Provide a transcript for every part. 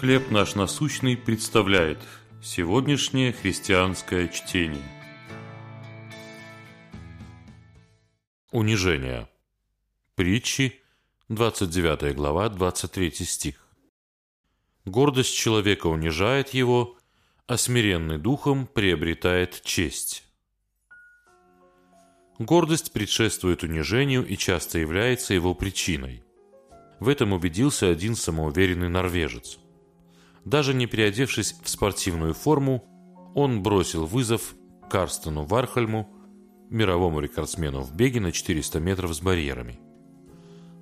«Хлеб наш насущный» представляет сегодняшнее христианское чтение. Унижение. Притчи, 29 глава, 23 стих. Гордость человека унижает его, а смиренный духом приобретает честь. Гордость предшествует унижению и часто является его причиной. В этом убедился один самоуверенный норвежец. Даже не переодевшись в спортивную форму, он бросил вызов Карстену Вархальму, мировому рекордсмену в беге на 400 метров с барьерами.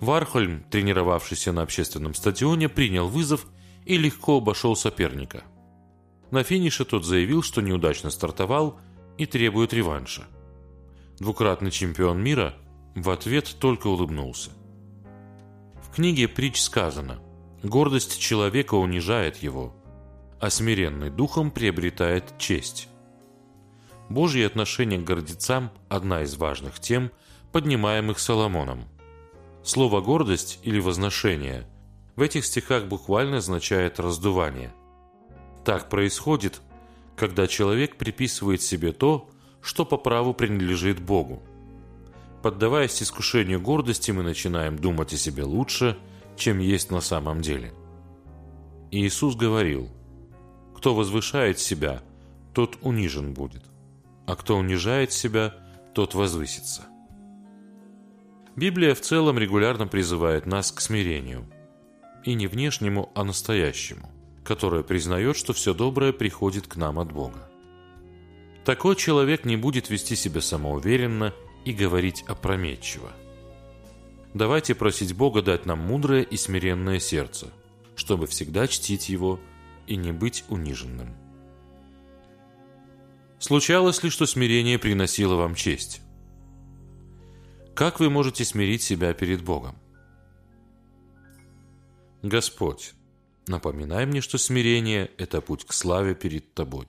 Вархольм, тренировавшийся на общественном стадионе, принял вызов и легко обошел соперника. На финише тот заявил, что неудачно стартовал и требует реванша. Двукратный чемпион мира в ответ только улыбнулся. В книге притч сказано – Гордость человека унижает его, а смиренный духом приобретает честь. Божье отношение к гордецам – одна из важных тем, поднимаемых Соломоном. Слово «гордость» или «возношение» в этих стихах буквально означает «раздувание». Так происходит, когда человек приписывает себе то, что по праву принадлежит Богу. Поддаваясь искушению гордости, мы начинаем думать о себе лучше – чем есть на самом деле. Иисус говорил, «Кто возвышает себя, тот унижен будет, а кто унижает себя, тот возвысится». Библия в целом регулярно призывает нас к смирению. И не внешнему, а настоящему, которое признает, что все доброе приходит к нам от Бога. Такой человек не будет вести себя самоуверенно и говорить опрометчиво – Давайте просить Бога дать нам мудрое и смиренное сердце, чтобы всегда чтить Его и не быть униженным. Случалось ли, что смирение приносило вам честь? Как вы можете смирить себя перед Богом? Господь, напоминай мне, что смирение – это путь к славе перед Тобой.